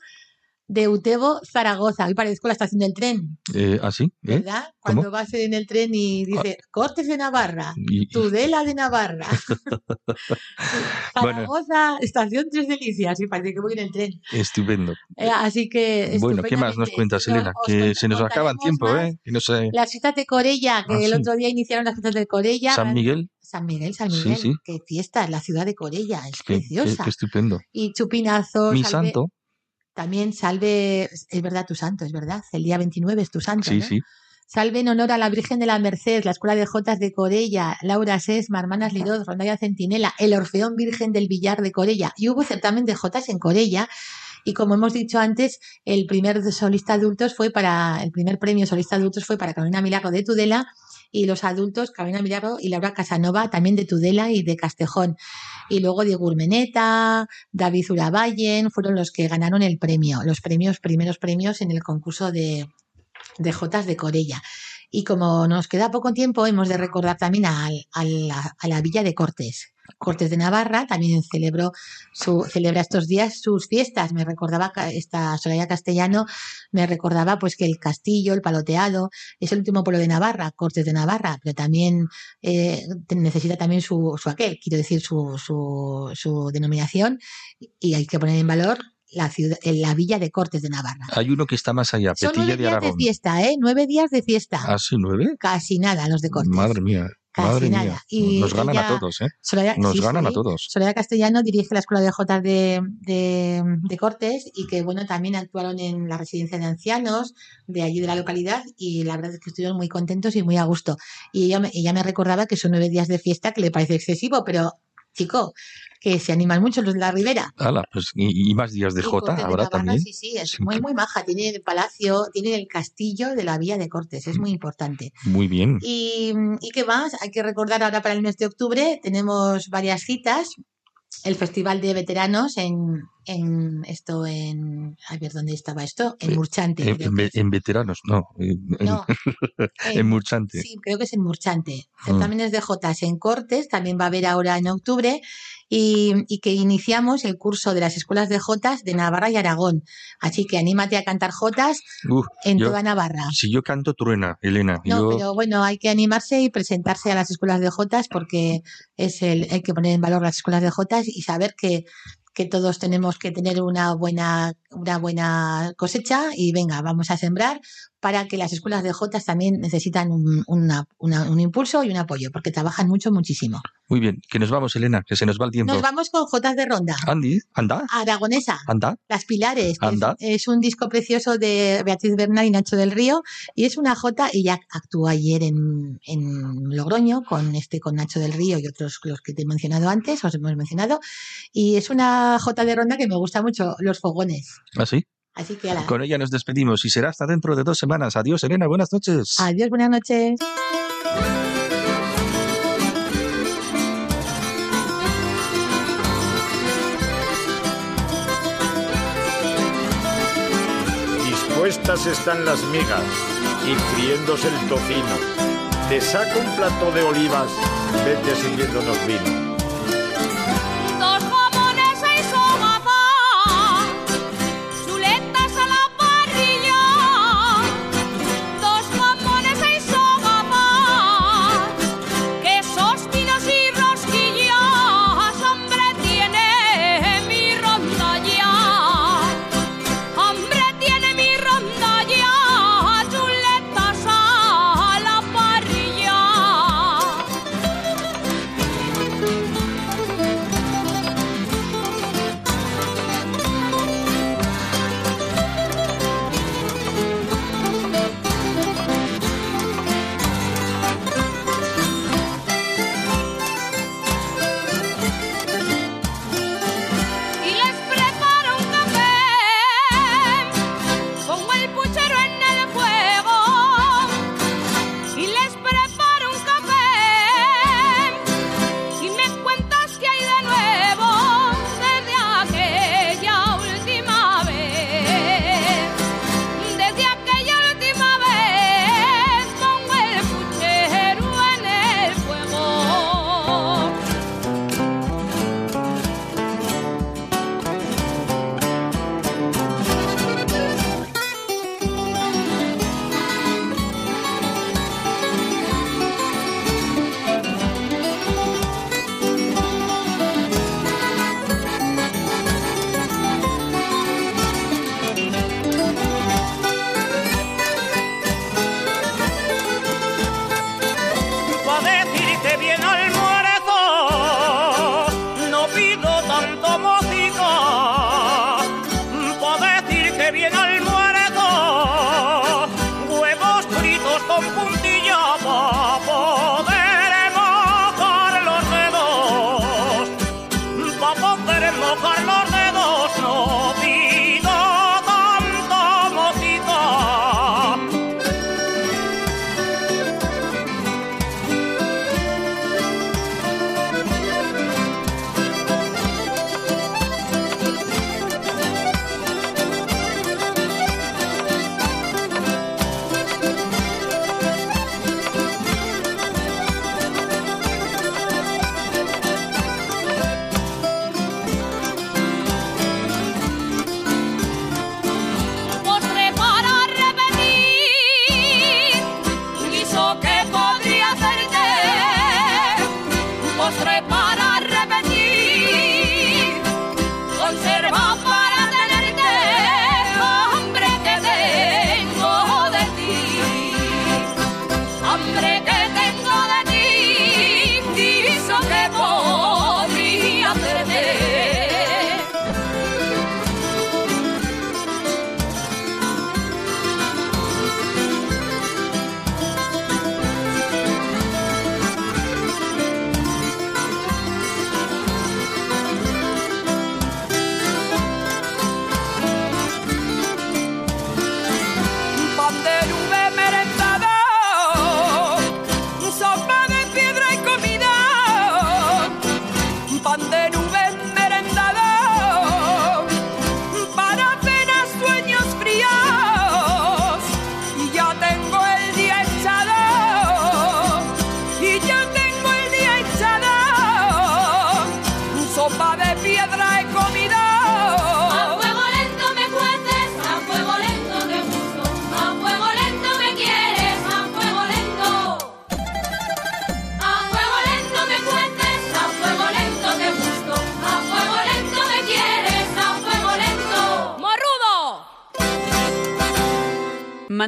de Utebo, Zaragoza. Hoy parezco la estación del tren, Eh, ¿Ah, sí? ¿Eh? ¿verdad? ¿Cómo? Cuando vas en el tren y dice Cortes de Navarra, Y- Tudela de Navarra, Bueno. Zaragoza, estación Tres Delicias. Y parece que voy en el tren. estupendo. Eh, así que. Bueno, ¿qué más nos cuentas, Elena? Que se nos acaba el tiempo, ¿eh? Que no sé. Las fiestas de Corella, que Ah, el sí. otro día iniciaron las fiestas de Corella. San Miguel, San Miguel, San Sí, Miguel. sí. Qué fiesta, la ciudad de Corella. Es qué, qué- preciosa. qué estupendo. Y Chupinazo. Mi santo, También salve. Es verdad tu santo, es verdad. El día 29 es tu santo. sí, ¿no? sí. Salve en honor a la Virgen de la Merced, la Escuela de Jotas de Corella, Laura Sesma, Hermanas Liroz, Rondalla Centinela, el Orfeón Virgen del Villar de Corella. Y hubo certamen de Jotas en Corella. Y como hemos dicho antes, el primer solista adultos fue para, el primer premio solista adultos fue para Carolina Milagro de Tudela y los adultos, Carolina Milagro y Laura Casanova, también de Tudela y de Castejón. Y luego Diego Urmeneta, David Uraballen, fueron los que ganaron el premio, los premios, primeros premios en el concurso de, de Jotas de Corella. Y como nos queda poco tiempo, hemos de recordar también a, la, a la Villa de Cortes. Cortes de Navarra también celebró su, celebra estos días sus fiestas. Me recordaba esta Soraya Castellano, me recordaba pues que el castillo, el paloteado, es el último pueblo de Navarra, Cortes de Navarra, pero también eh, necesita también su, su aquel, quiero decir, su, su, su denominación, y hay que poner en valor la ciudad, la villa de Cortes de Navarra. Hay uno que está más allá, Son Petilla nueve de días de fiesta, ¿eh? Nueve días de fiesta. ¿Ah, sí, nueve? Casi nada, los de Cortes. Madre mía, Casi madre nada. mía. Y Nos ganan a todos, ¿eh? Soraya- Nos sí, ganan a todos. Soraya Castellano dirige la Escuela de Jotas de, de, de Cortes y que, bueno, también actuaron en la residencia de ancianos de allí de la localidad y la verdad es que estuvieron muy contentos y muy a gusto. Y ella me, ella me recordaba que son nueve días de fiesta que le parece excesivo, pero, chico, que se animan mucho los de la Ribera. Hala, pues, y, y más días de Jota de Navarra, también. Sí, sí, es muy, muy maja. Tiene el palacio, tiene el castillo de la Villa de Cortes, es muy importante. Muy bien. Y, ¿Y qué más? Hay que recordar ahora para el mes de octubre, tenemos varias citas. El Festival de Veteranos en, en esto en a ver dónde estaba esto en Murchante En, veteranos, no. En, No, en Murchante. Sí, creo que es en Murchante. Mm. Certámenes de Jotas en Cortes, también va a haber ahora en octubre, y, y que iniciamos el curso de las escuelas de Jotas de Navarra y Aragón. Así que anímate a cantar Jotas Uf, en yo- toda Navarra. si yo canto truena, Elena. No, yo, pero bueno, hay que animarse y presentarse a las escuelas de Jotas porque es el, hay que poner en valor las escuelas de Jotas y saber que, que todos tenemos que tener una buena, una buena cosecha y venga, vamos a sembrar para que las escuelas de Jotas también necesitan un, una- una- un impulso y un apoyo porque trabajan mucho, muchísimo. Muy bien, que nos vamos, Elena, que se nos va el tiempo. Nos vamos con Jotas de Ronda. Andy, anda, Aragonesa. anda. Las Pilares, es, Anda. es un disco precioso de Beatriz Bernal y Nacho del Río, y es una jota, ella actuó ayer en, en Logroño con este con Nacho del Río y otros los que te he mencionado antes, os hemos mencionado, y es una jota de ronda que me gusta mucho, los fogones. Así. Con ella nos despedimos y será hasta dentro de dos semanas. Adiós, Elena. Buenas noches. Adiós, buenas noches. Dispuestas están las migas y friéndose el tocino. Te saco un plato de olivas, vete sirviéndonos vino.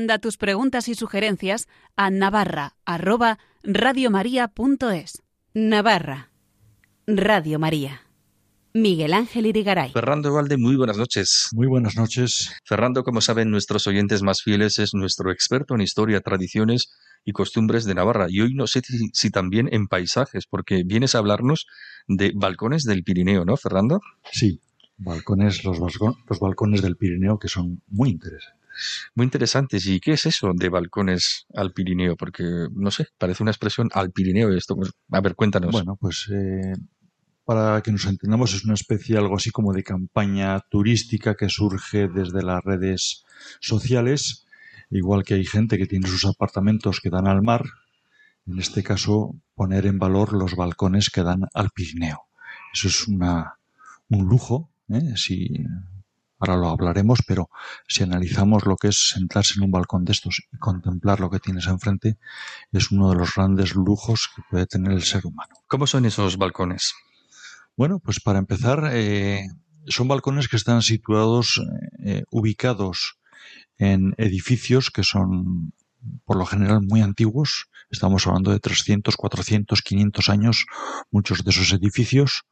manda tus preguntas y sugerencias a navarra@radiomaria.es. Navarra. Radio María. Miguel Ángel Irigaray. Fernando Valde, muy buenas noches. Muy buenas noches. Fernando, como saben nuestros oyentes más fieles, es nuestro experto en historia, tradiciones y costumbres de Navarra. Y hoy no sé si, también en paisajes, porque vienes a hablarnos de balcones del Pirineo, ¿no, Fernando? Sí, balcones, los, balcones, los balcones del Pirineo que son muy interesantes muy interesantes. ¿Y qué es eso de balcones al Pirineo? Porque, no sé, parece una expresión al Pirineo esto. Pues, a ver, cuéntanos. Bueno, pues eh, para que nos entendamos, es una especie, algo así como de campaña turística que surge desde las redes sociales. Igual que hay gente que tiene sus apartamentos que dan al mar, en este caso poner en valor los balcones que dan al Pirineo. Eso es una, un lujo, ¿eh? si ahora lo hablaremos, pero si analizamos lo que es sentarse en un balcón de estos y contemplar lo que tienes enfrente, es uno de los grandes lujos que puede tener el ser humano. ¿Cómo son esos balcones? Bueno, pues para empezar, eh, son balcones que están situados, eh, ubicados en edificios que son por lo general muy antiguos. Estamos hablando de 300, 400, 500 años, muchos de esos edificios,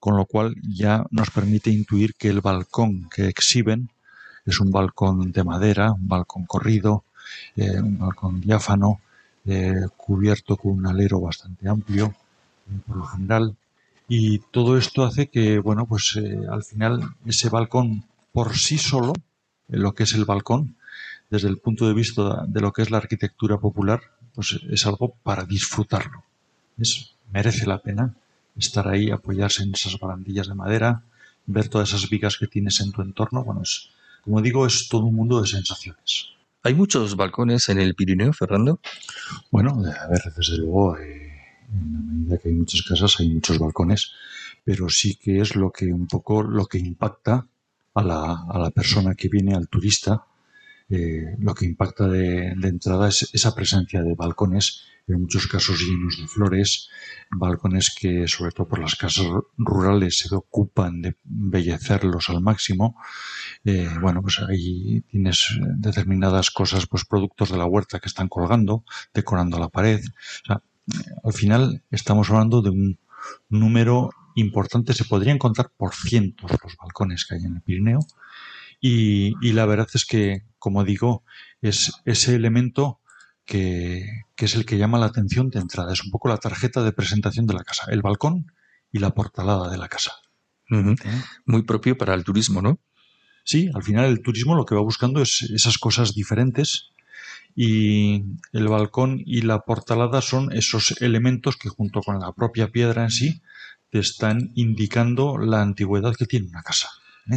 con lo cual ya nos permite intuir que el balcón que exhiben es un balcón de madera, un balcón corrido, eh, un balcón diáfano, cubierto con un alero bastante amplio, por lo general y todo esto hace que, bueno, pues eh, al final ese balcón por sí solo, lo que es el balcón, desde el punto de vista de lo que es la arquitectura popular, pues es algo para disfrutarlo. Es, merece la pena estar ahí, apoyarse en esas barandillas de madera, ver todas esas vigas que tienes en tu entorno. Bueno, es, como digo, es todo un mundo de sensaciones. ¿Hay muchos balcones en el Pirineo, Fernando? Bueno, a ver, desde luego, eh, en la medida que hay muchas casas, hay muchos balcones, pero sí que es lo que un poco lo que impacta a la, a la persona que viene, al turista, eh, lo que impacta de, entrada es esa presencia de balcones, en muchos casos llenos de flores, balcones que sobre todo por las casas rurales se ocupan de embellecerlos al máximo. Eh, bueno, pues ahí tienes determinadas cosas, pues productos de la huerta que están colgando, decorando la pared. O sea, al final estamos hablando de un número importante, se podrían contar por cientos los balcones que hay en el Pirineo y, la verdad es que, como digo, es ese elemento que, es el que llama la atención de entrada, es un poco la tarjeta de presentación de la casa, el balcón y la portalada de la casa. ¿Eh? Muy propio para el turismo, ¿no? Sí, al final el turismo lo que va buscando es esas cosas diferentes y el balcón y la portalada son esos elementos que junto con la propia piedra en sí te están indicando la antigüedad que tiene una casa.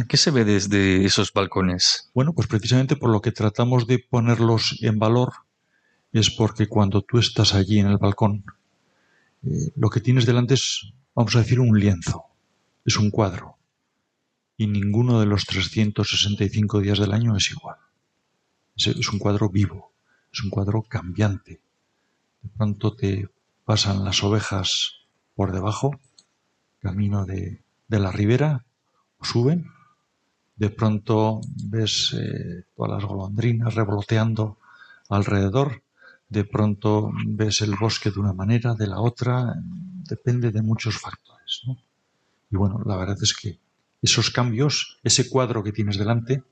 ¿Qué se ve desde esos balcones? Bueno, pues precisamente por lo que tratamos de ponerlos en valor es porque cuando tú estás allí en el balcón, eh, lo que tienes delante es, vamos a decir, un lienzo, es un cuadro. Y ninguno de los 365 días del año es igual. es un cuadro vivo es un cuadro cambiante. De pronto te pasan las ovejas por debajo, camino de, la ribera, o suben. De pronto ves eh, todas las golondrinas revoloteando alrededor. De pronto ves el bosque de una manera, de la otra. Depende de muchos factores. Y bueno, la verdad es que esos cambios, ese cuadro que tienes delante,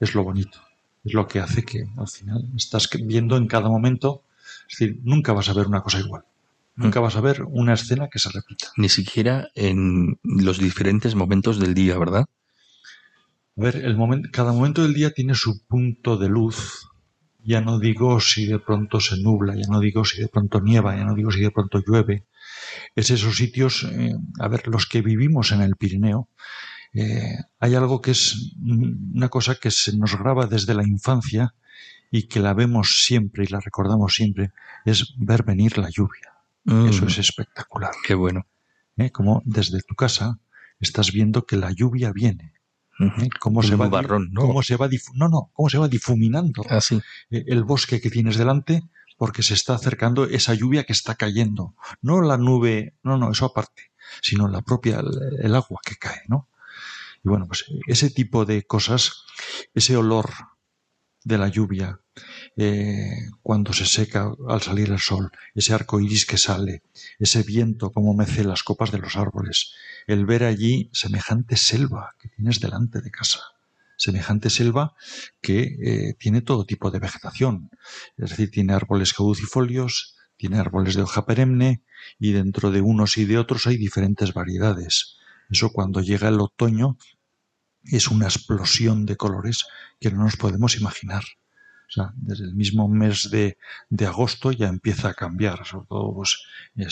es lo bonito es lo que hace que al final estás viendo en cada momento, es decir, nunca vas a ver una cosa igual. Nunca vas a ver una escena que se repita. Ni siquiera en los diferentes momentos del día, ¿verdad? A ver, el momento, cada momento del día tiene su punto de luz. Ya no digo si de pronto se nubla, ya no digo si de pronto nieva, ya no digo si de pronto llueve. Es esos sitios, eh, a ver, los que vivimos en el Pirineo, eh, hay algo que es una cosa que se nos graba desde la infancia y que la vemos siempre y la recordamos siempre, es ver venir la lluvia. Mm. Eso es espectacular. Qué bueno. ¿Eh? Como desde tu casa estás viendo que la lluvia viene. Cómo, se va, barrón, ¿no? cómo se va no, no, cómo se va difuminando ah, el bosque que tienes delante porque se está acercando esa lluvia que está cayendo. No la nube, no, no, eso aparte, sino la propia, el agua que cae, ¿no? Y bueno, pues ese tipo de cosas, ese olor de la lluvia, eh, cuando se seca al salir el sol, ese arco iris que sale, ese viento como mece las copas de los árboles, el ver allí semejante selva que tienes delante de casa, semejante selva que eh, tiene todo tipo de vegetación, es decir, tiene árboles caducifolios, tiene árboles de hoja perenne y dentro de unos y de otros hay diferentes variedades. Eso cuando llega el otoño es una explosión de colores que no nos podemos imaginar. Sea, desde el mismo mes de, de, agosto ya empieza a cambiar. Sobre todo, pues, eh,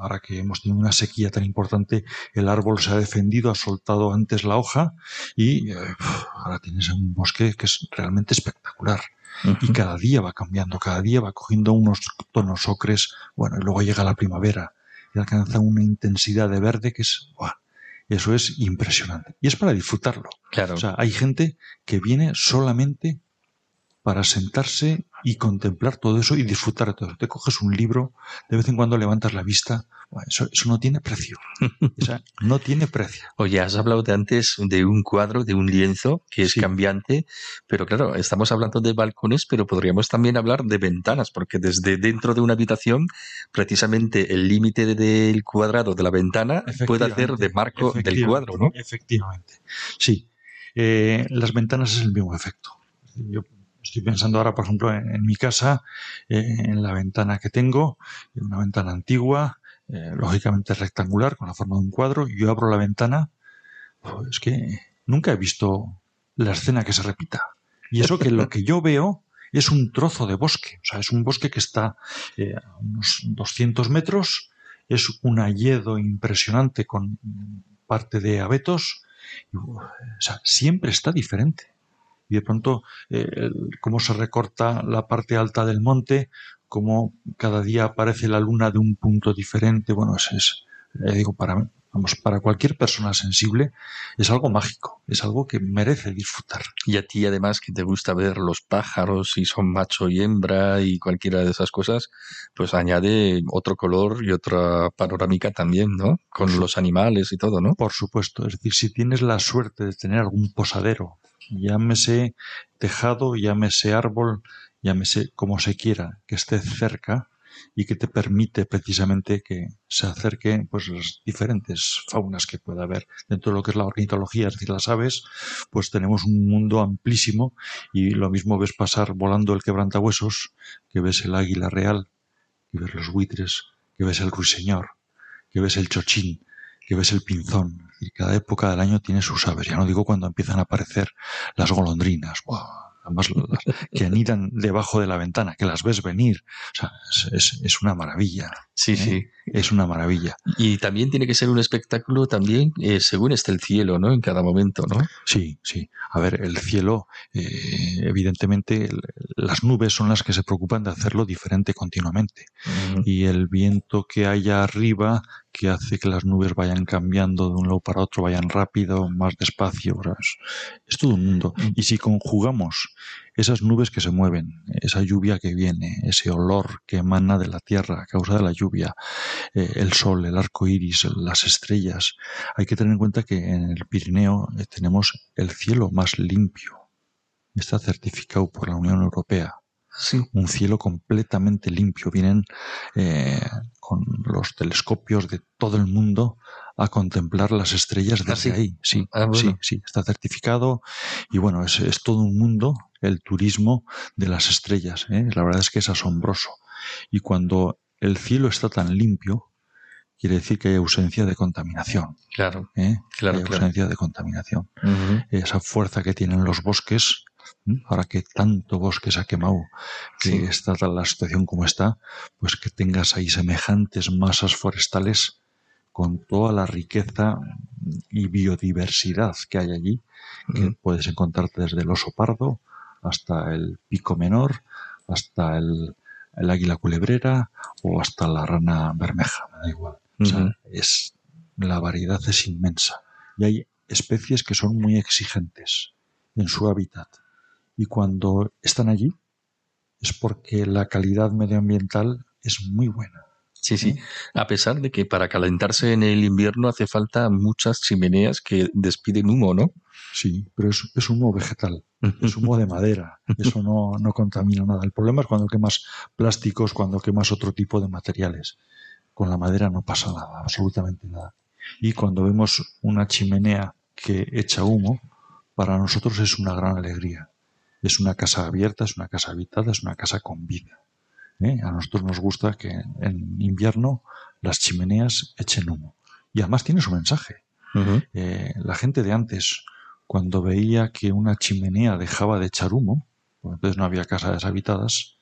ahora que hemos tenido una sequía tan importante, el árbol se ha defendido, ha soltado antes la hoja y eh, ahora tienes un bosque que es realmente espectacular. Y cada día va cambiando, cada día va cogiendo unos tonos ocres, bueno, y luego llega la primavera y alcanza una intensidad de verde que es, eso es impresionante. Y es para disfrutarlo. Claro. O sea, hay gente que viene solamente para sentarse y contemplar todo eso y disfrutar de todo eso. Te coges un libro, de vez en cuando levantas la vista, eso, eso no tiene precio. O sea, no tiene precio. Oye, has hablado de antes de un cuadro, de un lienzo que es Sí. cambiante, pero claro, estamos hablando de balcones, pero podríamos también hablar de ventanas, porque desde dentro de una habitación, precisamente el límite del cuadrado de la ventana puede hacer de marco del cuadro, ¿no? Efectivamente. Sí. Eh, las ventanas es el mismo efecto. Yo estoy pensando ahora, por ejemplo, en, mi casa, eh, en la ventana que tengo, una ventana antigua, eh, lógicamente rectangular, con la forma de un cuadro, yo abro la ventana, pues es que nunca he visto la escena que se repita. Y eso que lo que yo veo es un trozo de bosque, o sea, es un bosque que está eh, a unos 200 metros, es un hayedo impresionante con parte de abetos, o sea, siempre está diferente. Y de pronto, eh, cómo se recorta la parte alta del monte, cómo cada día aparece la luna de un punto diferente, bueno, es, es eh, digo, para, vamos, para cualquier persona sensible es algo mágico, es algo que merece disfrutar. Y a ti además que te gusta ver los pájaros, si son macho y hembra y cualquiera de esas cosas, pues añade otro color y otra panorámica también, ¿no? Con los animales y todo, ¿no? Por supuesto, es decir, si tienes la suerte de tener algún posadero, llámese tejado, llámese árbol, llámese como se quiera, que esté cerca y que te permite precisamente que se acerquen pues las diferentes faunas que pueda haber dentro de lo que es la ornitología, es decir, las aves, pues tenemos un mundo amplísimo y lo mismo ves pasar volando el quebrantahuesos, que ves el águila real, que ves los buitres, que ves el ruiseñor, que ves el chochín, que ves el pinzón. Y cada época del año tiene sus aves. Ya no digo cuando empiezan a aparecer las golondrinas. ¡buah! Además, las que anidan debajo de la ventana, que las ves venir. O sea, es, es- es una maravilla. Sí, ¿eh? sí. Es una maravilla. Y también tiene que ser un espectáculo también eh, según esté el cielo, ¿no? En cada momento, ¿no? Sí, sí. A ver, el cielo, eh, evidentemente, el- las nubes son las que se preocupan de hacerlo diferente continuamente. y el viento que haya arriba que hace que las nubes vayan cambiando de un lado para otro, vayan rápido, más despacio. es, es todo un mundo. Y si conjugamos esas nubes que se mueven, esa lluvia que viene, ese olor que emana de la tierra a causa de la lluvia, eh, el sol, el arco iris, las estrellas, hay que tener en cuenta que en el Pirineo eh, tenemos el cielo más limpio. Está certificado por la Unión Europea Sí. un cielo completamente limpio. Vienen eh, con los telescopios de todo el mundo a contemplar las estrellas Ah, desde sí. ahí. Sí, Ah, bueno. sí, sí, está certificado y bueno, es, es todo un mundo el turismo de las estrellas. ¿eh? La verdad es que es asombroso. Y cuando el cielo está tan limpio, quiere decir que hay ausencia de contaminación. Claro, ¿eh? claro, hay claro. ausencia de contaminación esa fuerza que tienen los bosques. Ahora que tanto bosque se ha quemado, que Sí. está tal la situación como está, pues que tengas ahí semejantes masas forestales con toda la riqueza y biodiversidad que hay allí, que puedes encontrarte desde el oso pardo hasta el pico menor, hasta el, el águila culebrera o hasta la rana bermeja, me da igual. O sea, es, la variedad es inmensa. Y hay especies que son muy exigentes en su hábitat. Y cuando están allí es porque la calidad medioambiental es muy buena. Sí, sí. A pesar de que para calentarse en el invierno hace falta muchas chimeneas que despiden humo, ¿no? Sí, pero es, es humo vegetal, es humo de madera, eso no, no contamina nada. El problema es cuando quemas plásticos, cuando quemas otro tipo de materiales. Con la madera no pasa nada, absolutamente nada. Y cuando vemos una chimenea que echa humo, para nosotros es una gran alegría. Es una casa abierta, es una casa habitada, es una casa con vida. ¿eh? A nosotros nos gusta que en invierno las chimeneas echen humo. Y además tiene su mensaje. Eh, la gente de antes, cuando veía que una chimenea dejaba de echar humo, porque entonces no había casas deshabitadas,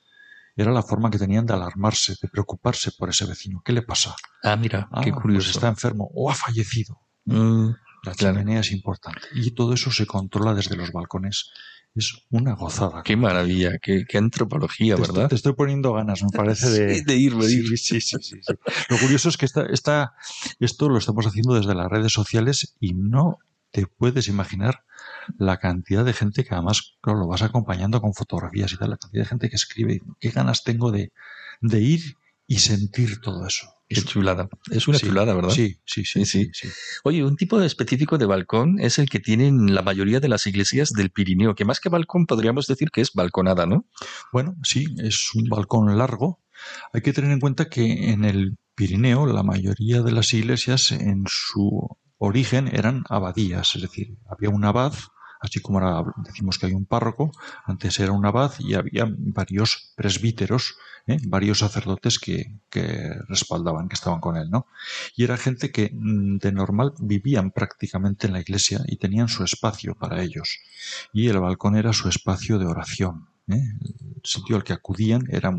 era la forma que tenían de alarmarse, de preocuparse por ese vecino. ¿Qué le pasa? Ah, mira, Ah, qué curioso. Pues está enfermo o ha fallecido. Mm, La Claro. chimenea es importante. Y todo eso se controla desde los balcones. Es una gozada. qué maravilla, qué, qué antropología, te, ¿verdad? Estoy, te estoy poniendo ganas, me parece, de, Sí, de ir, de ir. Sí, sí, sí, sí, sí. Lo curioso es que esta, esta, esto lo estamos haciendo desde las redes sociales y no te puedes imaginar la cantidad de gente que además, claro, lo vas acompañando con fotografías y tal, la cantidad de gente que escribe, qué ganas tengo de, de ir y sentir todo eso. Qué chulada. Es una Sí, chulada, ¿verdad? Sí, Sí, sí, sí. Oye, un tipo específico de balcón es el que tienen la mayoría de las iglesias del Pirineo, que más que balcón podríamos decir que es balconada, ¿no? Bueno, sí, es un balcón largo. Hay que tener en cuenta que en el Pirineo la mayoría de las iglesias en su origen eran abadías, es decir, había un abad, así como ahora decimos que hay un párroco, antes era un abad y había varios presbíteros, ¿eh? varios sacerdotes que, que respaldaban, que estaban con él, ¿no? Y era gente que mm, de normal vivían prácticamente en la iglesia y tenían su espacio para ellos. Y el balcón era su espacio de oración. ¿eh? El sitio al que acudían era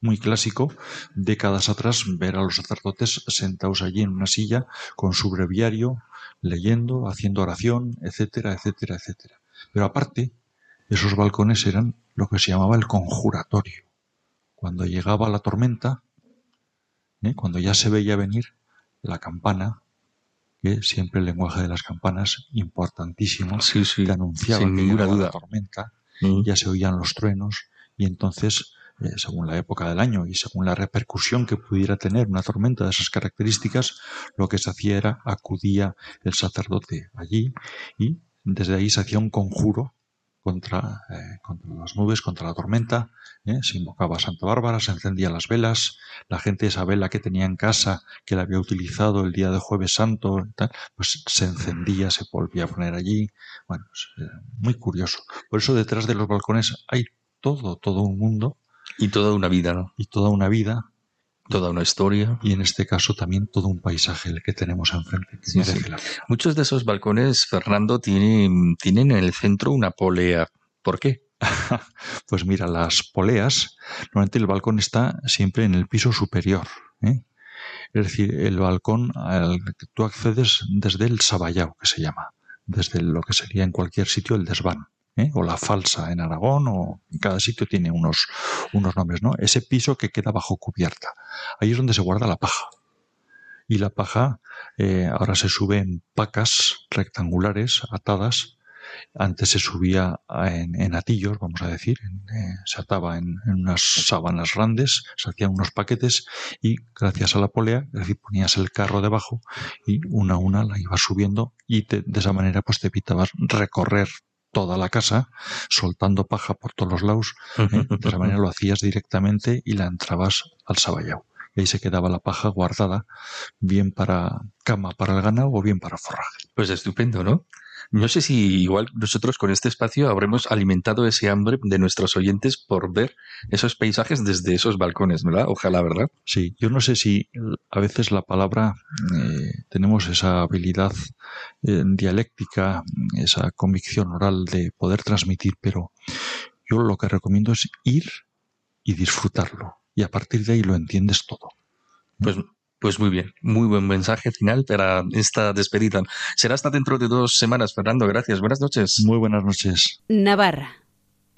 muy clásico, décadas atrás, ver a los sacerdotes sentados allí en una silla con su breviario, leyendo, haciendo oración, etcétera, etcétera, etcétera. Pero aparte, esos balcones eran lo que se llamaba el conjuratorio. Cuando llegaba la tormenta, ¿eh? cuando ya se veía venir la campana, que siempre el lenguaje de las campanas, importantísimo, Sí, sí. que anunciaba que llegaba duda. la tormenta, Mm. ya se oían los truenos y entonces, eh, según la época del año y según la repercusión que pudiera tener una tormenta de esas características, lo que se hacía era acudía el sacerdote allí y desde ahí se hacía un conjuro contra, eh, contra las nubes, contra la tormenta, ¿eh? se invocaba a Santa Bárbara, se encendían las velas, la gente esa vela que tenía en casa, que la había utilizado el día de jueves santo, tal, pues se encendía, se volvía a poner allí, bueno, es eh, muy curioso. Por eso detrás de los balcones hay todo, todo un mundo Y toda una vida, ¿no? y toda una vida Toda una historia. y en este caso también todo un paisaje el que tenemos enfrente que Sí, sí. Muchos de esos balcones, Fernando, tienen, tienen en el centro una polea. ¿Por qué? Pues mira, las poleas, normalmente el balcón está siempre en el piso superior. ¿eh? Es decir, el balcón al que tú accedes desde el saballao, que se llama, desde lo que sería en cualquier sitio el desván. ¿Eh? o la falsa en Aragón, o en cada sitio tiene unos, unos nombres, ¿no? Ese piso que queda bajo cubierta. Ahí es donde se guarda la paja. Y la paja eh, ahora se sube en pacas rectangulares atadas antes se subía en, atillos, vamos a decir, en, eh, se ataba en, unas sábanas grandes, se hacían unos paquetes y gracias a la polea, ponías el carro debajo y una a una la ibas subiendo y te, de esa manera pues te evitabas recorrer toda la casa soltando paja por todos los lados. ¿eh? De esa manera lo hacías directamente y la entrabas al saballao. Y ahí se quedaba la paja guardada, bien para cama para el ganado o bien para forraje. Pues estupendo, ¿no? No sé si igual nosotros con este espacio habremos alimentado ese hambre de nuestros oyentes por ver esos paisajes desde esos balcones, ¿verdad? Ojalá, ¿verdad? Sí, yo no sé si a veces la palabra eh, tenemos esa habilidad eh, dialéctica, esa convicción oral de poder transmitir, pero yo lo que recomiendo es ir y disfrutarlo. Y a partir de ahí lo entiendes todo. Pues pues muy bien, muy buen mensaje final para esta despedida. Será hasta dentro de dos semanas, Fernando. Gracias. Buenas noches. Muy buenas noches. Navarra,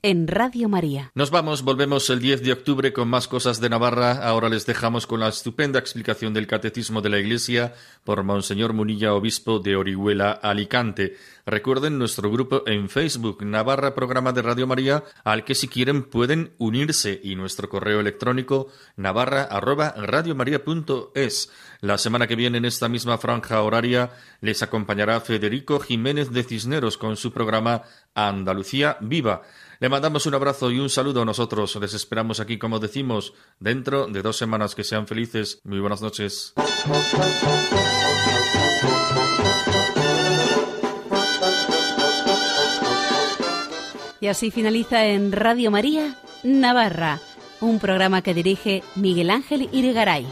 en Radio María. Nos vamos, volvemos el 10 de octubre con más cosas de Navarra. Ahora les dejamos con la estupenda explicación del Catecismo de la Iglesia por Monseñor Munilla, obispo de Orihuela, Alicante. Recuerden nuestro grupo en Facebook, Navarra Programa de Radio María, al que si quieren pueden unirse, y nuestro correo electrónico navarra arroba radiomaria.es. La semana que viene en esta misma franja horaria les acompañará Federico Jiménez de Cisneros con su programa Andalucía Viva. Le mandamos un abrazo y un saludo a nosotros. Les esperamos aquí, como decimos, dentro de dos semanas. Que sean felices. Muy buenas noches. Y así finaliza en Radio María Navarra, un programa que dirige Miguel Ángel Irigaray.